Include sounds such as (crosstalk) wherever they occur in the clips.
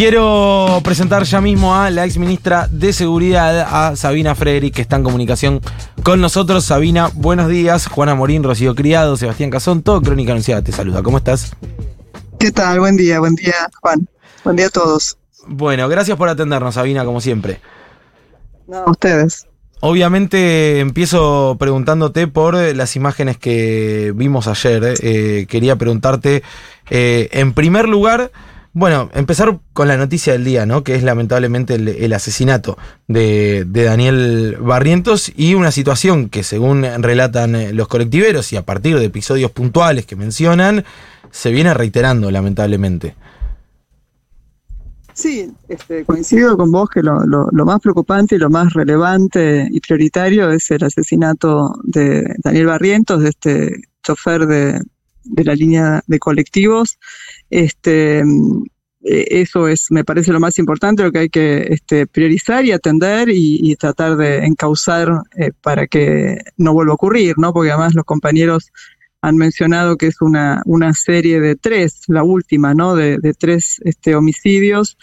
Quiero presentar ya mismo a la ex ministra de Seguridad, a Sabina Frederick, que está en comunicación con nosotros. Sabina, buenos días. Juana Morín, Rocío Criado, Sebastián Cazón, todo Crónica Anunciada te saluda. ¿Cómo estás? ¿Qué tal? Buen día, buen día, Juan. Buen día a todos. Bueno, gracias por atendernos, Sabina, como siempre. No, a ustedes. Obviamente empiezo preguntándote por las imágenes que vimos ayer. Eh, quería preguntarte, eh, en primer lugar, bueno, empezar con la noticia del día, ¿no? Que es lamentablemente el, asesinato de, Daniel Barrientos y una situación que según relatan eh, los colectiveros y a partir de episodios puntuales que mencionan, se viene reiterando lamentablemente. Sí, este, coincido con vos que lo, más preocupante y lo más relevante y prioritario es el asesinato de Daniel Barrientos, de este chofer de, de la línea de colectivos. Este, eso es, me parece lo más importante, lo que hay que este, priorizar y atender y, tratar de encauzar eh, para que no vuelva a ocurrir, ¿no? Porque además los compañeros han mencionado que es una, una serie de tres, la última, ¿no? De, tres este, homicidios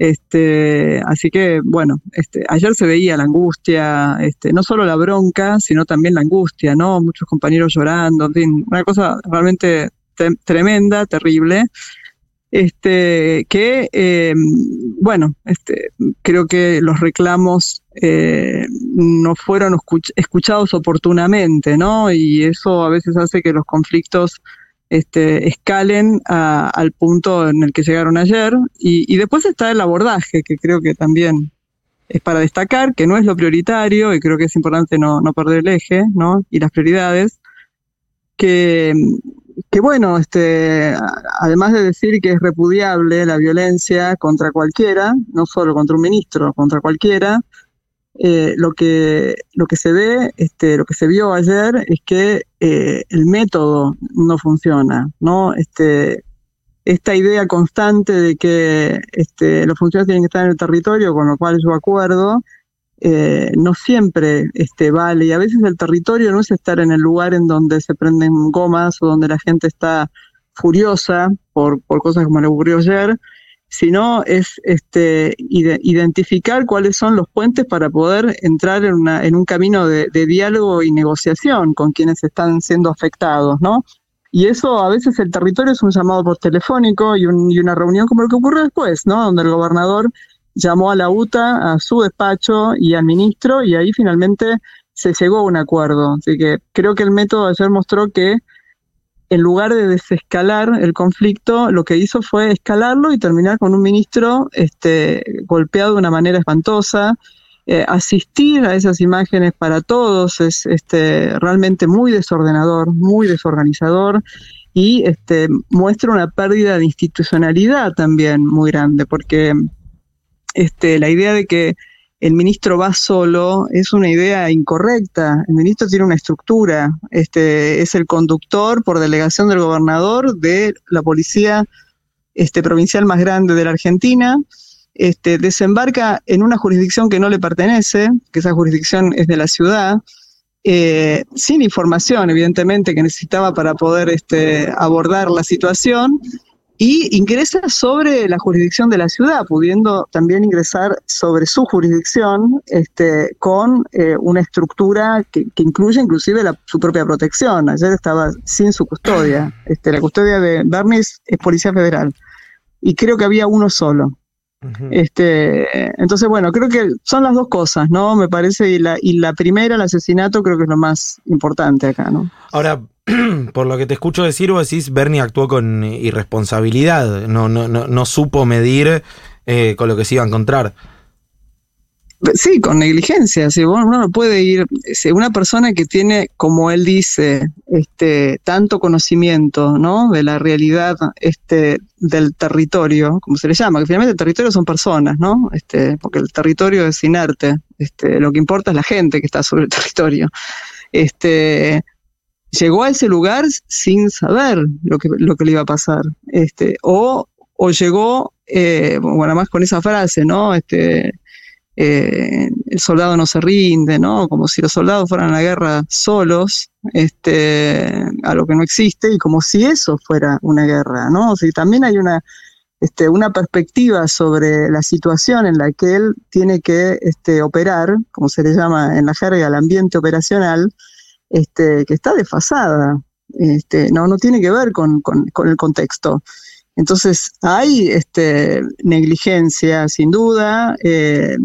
este, así que, bueno, este, ayer se veía la angustia, este, no solo la bronca, sino también la angustia, ¿no? Muchos compañeros llorando, en fin, una cosa realmente tremenda, terrible. Este, que, eh, bueno, este, creo que los reclamos eh, no fueron escuchados oportunamente, ¿no? Y eso a veces hace que los conflictos este, escalen al punto en el que llegaron ayer. Y, después está el abordaje, que creo que también es para destacar, que no es lo prioritario, y creo que es importante no, perder el eje, ¿no? Y las prioridades. Que, que bueno, este, además de decir que es repudiable la violencia contra cualquiera, no solo contra un ministro, contra cualquiera, eh, lo, que, lo que se ve, este, lo que se vio ayer es que eh, el método no funciona, ¿no? Este, esta idea constante de que este, los funcionarios tienen que estar en el territorio, con lo cual yo acuerdo, eh, no siempre este, vale. Y a veces el territorio no es estar en el lugar en donde se prenden gomas o donde la gente está furiosa por, por cosas como le ocurrió ayer, sino es este, identificar cuáles son los puentes para poder entrar en, una, en un camino de, diálogo y negociación con quienes están siendo afectados, ¿no? Y eso a veces el territorio es un llamado por telefónico y, una reunión como lo que ocurrió después, ¿no? Donde el gobernador llamó a la UTA, a su despacho y al ministro y ahí finalmente se llegó a un acuerdo. Así que creo que el método ayer mostró que en lugar de desescalar el conflicto, lo que hizo fue escalarlo y terminar con un ministro este, golpeado de una manera espantosa. Eh, asistir a esas imágenes para todos es este, realmente muy desordenador, muy desorganizador y este, muestra una pérdida de institucionalidad también muy grande, porque este, la idea de que el ministro va solo es una idea incorrecta. El ministro tiene una estructura, este, es el conductor por delegación del gobernador de la policía este, provincial más grande de la Argentina. Este, desembarca en una jurisdicción que no le pertenece, que esa jurisdicción es de la ciudad, eh, sin información, evidentemente, que necesitaba para poder este, abordar la situación, y ingresa sobre la jurisdicción de la ciudad, pudiendo también ingresar sobre su jurisdicción este, con eh, una estructura que, incluye inclusive su propia protección. Ayer estaba sin su custodia. Este, la custodia de Bernis es Policía Federal y creo que había uno solo. Este, entonces, bueno, creo que son las dos cosas, ¿no? Me parece, y la, y la primera, el asesinato, creo que es lo más importante acá, ¿no? Ahora, (clears throat) por lo que te escucho decir, vos decís, Bernie actuó con irresponsabilidad, no, no, no, no supo medir eh, con lo que se iba a encontrar. Sí, con negligencia. Si uno no puede ir. Una persona que tiene, como él dice, este, tanto conocimiento, ¿no? De la realidad, este, del territorio, como se le llama, que finalmente el territorio son personas, ¿no? Este, porque el territorio es inerte. Este, lo que importa es la gente que está sobre el (laughs) territorio. Este, llegó a ese lugar sin saber lo que, lo que le iba a pasar. Este, o, o llegó, eh, bueno, más con esa frase, ¿no? Este, eh, el soldado no se rinde, ¿no? Como si los soldados fueran a la guerra solos, este, a lo que no existe, y como si eso fuera una guerra, ¿no? O sea, también hay una, este, una perspectiva sobre la situación en la que él tiene que este, operar, como se le llama en la jerga, el ambiente operacional, este, que está desfasada, este, no, no tiene que ver con, el contexto. Entonces, hay este, negligencia, sin duda, eh,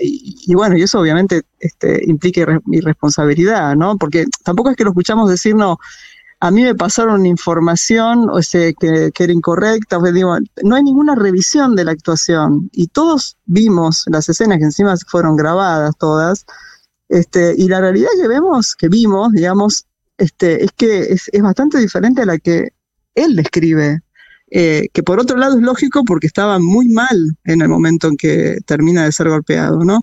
y, bueno, y eso obviamente este, implica irresponsabilidad, ¿no? Porque tampoco es que lo escuchamos decir, no, a mí me pasaron información o sea, que, era incorrecta, digo, no hay ninguna revisión de la actuación y todos vimos las escenas que encima fueron grabadas todas, este, y la realidad que vemos, que vimos, digamos, este, es que es, es bastante diferente a la que él describe, eh, que por otro lado es lógico porque estaba muy mal en el momento en que termina de ser golpeado, ¿no?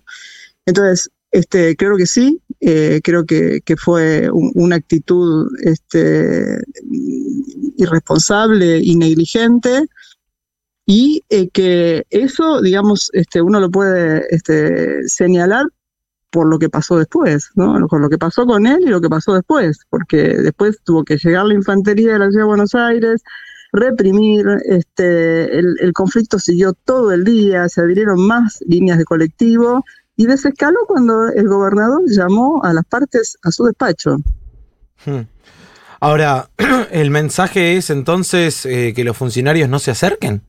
Entonces, este, creo que sí, eh, creo que, fue una actitud este, irresponsable y negligente y eh, que eso, digamos, este, uno lo puede este, señalar por lo que pasó después, ¿no? Por lo que pasó con él y lo que pasó después, porque después tuvo que llegar la infantería de la ciudad de Buenos Aires, reprimir, este, el, el conflicto siguió todo el día, se abrieron más líneas de colectivo y desescaló cuando el gobernador llamó a las partes a su despacho. Hmm. Ahora, (clears throat) ¿el mensaje es entonces eh, que los funcionarios no se acerquen?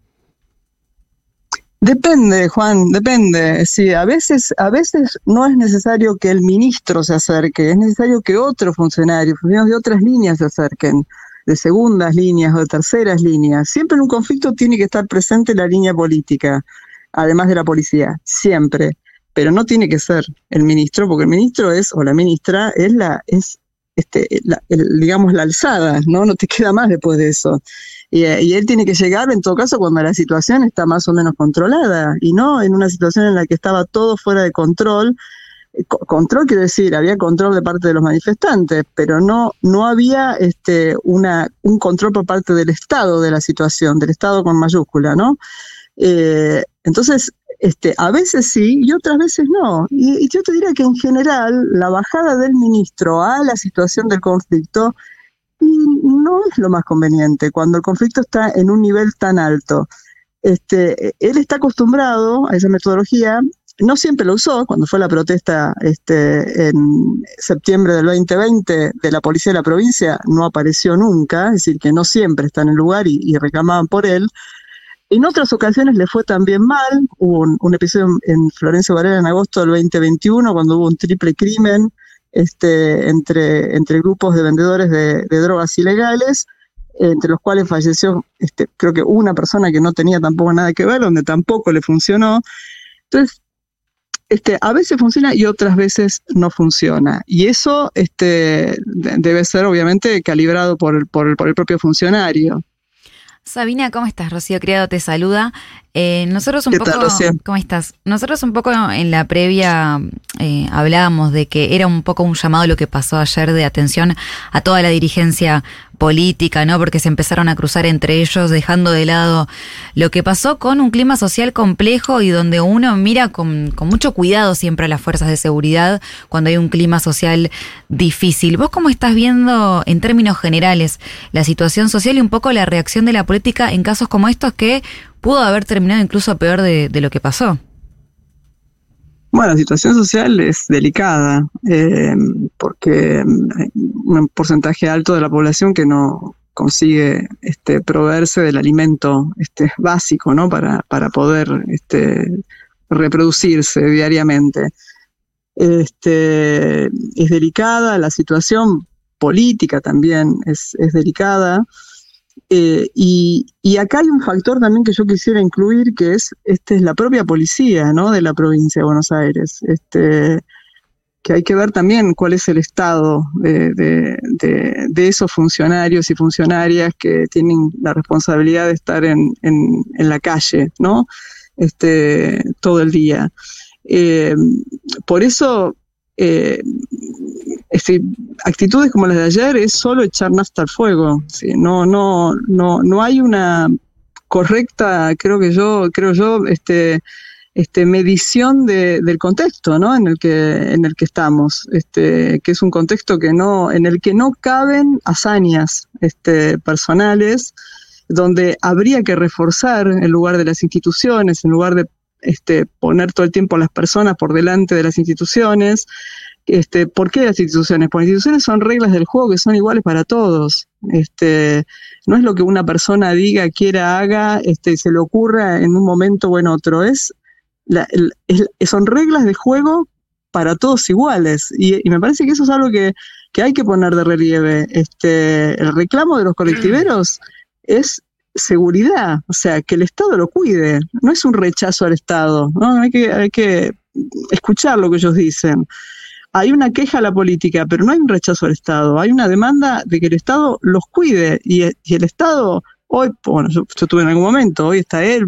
Depende, Juan, depende. Sí, a veces, a veces no es necesario que el ministro se acerque, es necesario que otros funcionarios, funcionarios de otras líneas se acerquen, de segundas líneas o de terceras líneas. Siempre en un conflicto tiene que estar presente la línea política, además de la policía, siempre pero no tiene que ser el ministro, porque el ministro es, o la ministra, es la, es este, digamos, la alzada, ¿no? No te queda más después de eso. Y, él tiene que llegar, en todo caso, cuando la situación está más o menos controlada, y no en una situación en la que estaba todo fuera de control. Eh, control quiero decir, había control de parte de los manifestantes, pero no, no había este, una, un control por parte del Estado de la situación, del Estado con mayúscula, ¿no? Eh, entonces, este, a veces sí y otras veces no. Y, yo te diría que en general la bajada del ministro a la situación del conflicto no es lo más conveniente cuando el conflicto está en un nivel tan alto. Este, él está acostumbrado a esa metodología, no siempre lo usó, cuando fue la protesta este, en septiembre del 2020 de la policía de la provincia, no apareció nunca, es decir, que no siempre está en el lugar y, reclamaban por él. En otras ocasiones le fue también mal. Hubo un, episodio en Florencio Varela en agosto del 2021, cuando hubo un triple crimen este, entre, entre grupos de vendedores de, drogas ilegales, entre los cuales falleció, este, creo que una persona que no tenía tampoco nada que ver, donde tampoco le funcionó. Entonces, este, a veces funciona y otras veces no funciona. Y eso este, debe ser obviamente calibrado por, por, por el propio funcionario. Sabina, ¿cómo estás? Rocío Criado te saluda. Eh, nosotros un poco, ¿cómo estás? Nosotros un poco en la previa eh, hablábamos de que era un poco un llamado lo que pasó ayer de atención a toda la dirigencia política, ¿no? Porque se empezaron a cruzar entre ellos, dejando de lado lo que pasó con un clima social complejo y donde uno mira con, con mucho cuidado siempre a las fuerzas de seguridad cuando hay un clima social difícil. ¿Vos cómo estás viendo en términos generales la situación social y un poco la reacción de la política en casos como estos que pudo haber terminado incluso peor de, lo que pasó. Bueno, la situación social es delicada, eh, porque hay un porcentaje alto de la población que no consigue este, proveerse del alimento este, básico ¿no? para, poder este, reproducirse diariamente. Este, es delicada, la situación política también es delicada. Eh, y, acá hay un factor también que yo quisiera incluir, que es, este, es la propia policía ¿no? de la provincia de Buenos Aires. Este, que hay que ver también cuál es el estado de, esos funcionarios y funcionarias que tienen la responsabilidad de estar en, la calle, ¿no? Este, todo el día. Eh, por eso eh, actitudes como las de ayer es solo echar nafta al fuego. No, no, no, no hay una correcta, creo que yo, creo yo, este, este, medición del contexto ¿no? en, el que, en el que estamos, este, que es un contexto que no, en el que no caben hazañas este, personales donde habría que reforzar en lugar de las instituciones, en lugar de este, poner todo el tiempo a las personas por delante de las instituciones. Este, ¿Por qué las instituciones? Porque las instituciones son reglas del juego que son iguales para todos. Este, no es lo que una persona diga, quiera, haga, este, se le ocurra en un momento o en otro. Es, son reglas de juego para todos iguales. Y, me parece que eso es algo que, que, hay que poner de relieve. Este, el reclamo de los colectiveros es seguridad, o sea, que el Estado lo cuide. No es un rechazo al Estado, ¿no? Hay que, hay que escuchar lo que ellos dicen hay una queja a la política, pero no hay un rechazo al Estado, hay una demanda de que el Estado los cuide y, el Estado, hoy, bueno, yo, estuve en algún momento, hoy está él,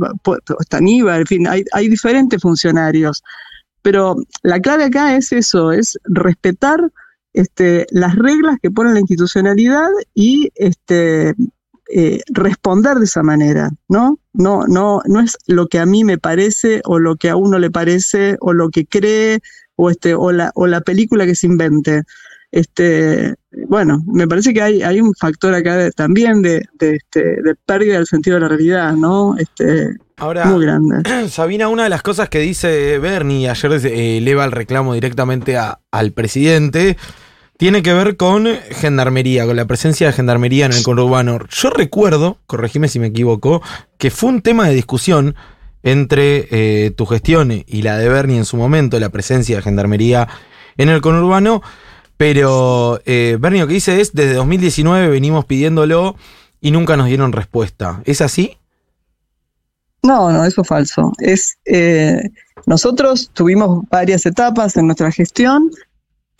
está Aníbal, en fin, hay, hay diferentes funcionarios, pero la clave acá es eso, es respetar este, las reglas que pone la institucionalidad y este, eh, responder de esa manera, ¿no? No, no, no es lo que a mí me parece o lo que a uno le parece o lo que cree o, este, o, la, o la película que se invente. Este, bueno, me parece que hay, hay un factor acá también de, este, de pérdida del sentido de la realidad, ¿no? Este, Ahora, muy grande. (clears throat) Sabina, una de las cosas que dice Bernie, ayer eh, eleva el reclamo directamente al presidente, tiene que ver con gendarmería, con la presencia de gendarmería en el conurbano. Yo recuerdo, corregime si me equivoco, que fue un tema de discusión entre eh, tu gestión y la de Bernie en su momento, la presencia de gendarmería en el conurbano. Pero eh, Bernie lo que dice es, desde 2019 venimos pidiéndolo y nunca nos dieron respuesta. ¿Es así? No, no, eso es falso. Es, eh, nosotros tuvimos varias etapas en nuestra gestión.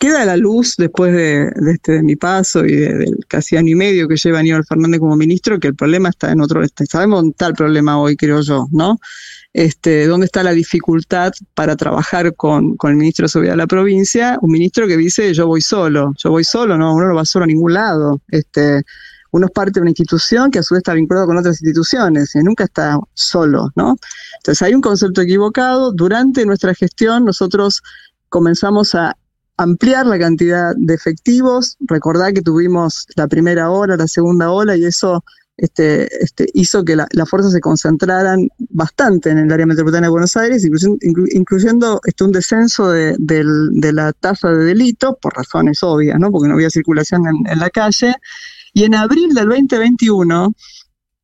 Queda la luz después de, este, de mi paso y del casi año y medio que lleva Aníbal Fernández como ministro, que el problema está en otro, sabemos tal problema hoy, creo yo, ¿no? Este, dónde está la dificultad para trabajar con, con, el ministro de Seguridad de la provincia, un ministro que dice yo voy solo, yo voy solo, no, uno no va solo a ningún lado. Este, uno es parte de una institución que a su vez está vinculado con otras instituciones y nunca está solo, ¿no? Entonces hay un concepto equivocado. Durante nuestra gestión nosotros comenzamos a ampliar la cantidad de efectivos. Recordar que tuvimos la primera ola, la segunda ola y eso este, este, hizo que las fuerzas se concentraran bastante en el área metropolitana de Buenos Aires, incluyendo, este, un descenso de, la tasa de delito, por razones obvias, ¿no? porque no había circulación en, la calle. Y en abril del 2021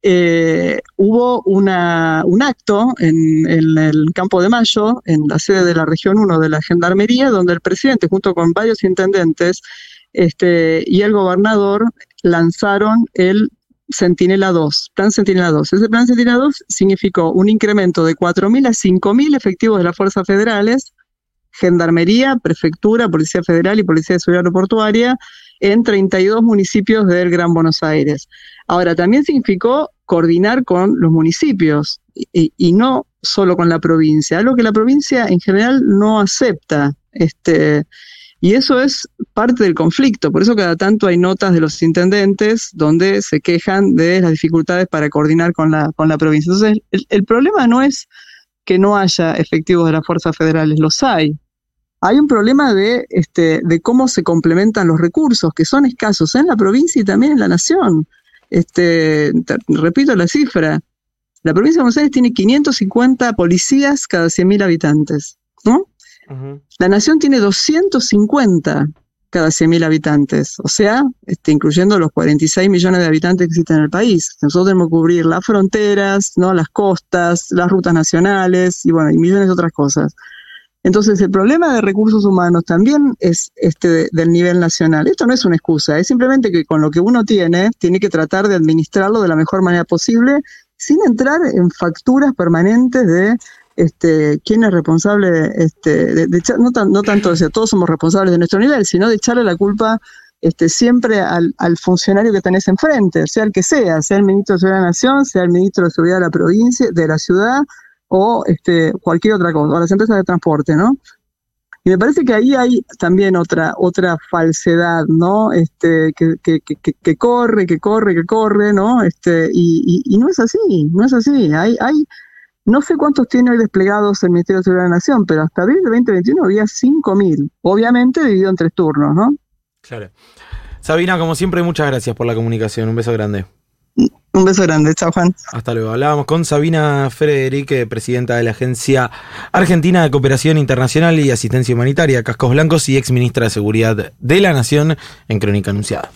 eh, hubo un acto en, en, el Campo de Mayo, en la sede de la Región 1 de la Gendarmería, donde el presidente, junto con varios intendentes este, y el gobernador, lanzaron el Centinela 2, Plan Centinela 2. Ese Plan Centinela 2 significó un incremento de 4.000 a 5.000 efectivos de las fuerzas federales, Gendarmería, Prefectura, Policía Federal y Policía de Seguridad Aeroportuaria en 32 municipios del Gran Buenos Aires. Ahora, también significó coordinar con los municipios y, y no solo con la provincia, algo que la provincia en general no acepta. Este, y eso es parte del conflicto, por eso cada tanto hay notas de los intendentes donde se quejan de las dificultades para coordinar con la, con la provincia. Entonces, el, problema no es que no haya efectivos de las fuerzas federales, los hay. Hay un problema de, este, de cómo se complementan los recursos, que son escasos en la provincia y también en la nación. Este, repito la cifra, la provincia de Buenos Aires tiene 550 policías cada 100.000 habitantes, ¿no? La nación tiene 250 cada 100.000 habitantes, o sea, este, incluyendo los 46 millones de habitantes que existen en el país. Nosotros tenemos que cubrir las fronteras, ¿no? las costas, las rutas nacionales y bueno, y millones de otras cosas. Entonces, el problema de recursos humanos también es este del nivel nacional. Esto no es una excusa, es simplemente que con lo que uno tiene, tiene que tratar de administrarlo de la mejor manera posible, sin entrar en facturas permanentes de este, quién es responsable, este, de, no, no, tanto, o todos somos responsables de nuestro nivel, sino de echarle la culpa este, siempre al, funcionario que tenés enfrente, sea el que sea, sea el ministro de Seguridad de la Nación, sea el ministro de Seguridad de la provincia, de la ciudad, o este, cualquier otra cosa, o las empresas de transporte, ¿no? Y me parece que ahí hay también otra, otra falsedad, ¿no? Este, que, que, que, corre, que corre, que corre, ¿no? Este, y, y, y, no es así, no es así. Hay, hay no sé cuántos tiene hoy desplegados el Ministerio de Seguridad de la Nación, pero hasta abril de 2021 había 5.000, obviamente dividido en tres turnos, ¿no? Claro. Sabina, como siempre, muchas gracias por la comunicación. Un beso grande. Un beso grande, chao Juan. Hasta luego. Hablábamos con Sabina Frederique, presidenta de la Agencia Argentina de Cooperación Internacional y Asistencia Humanitaria, Cascos Blancos y ex ministra de Seguridad de la Nación en Crónica Anunciada.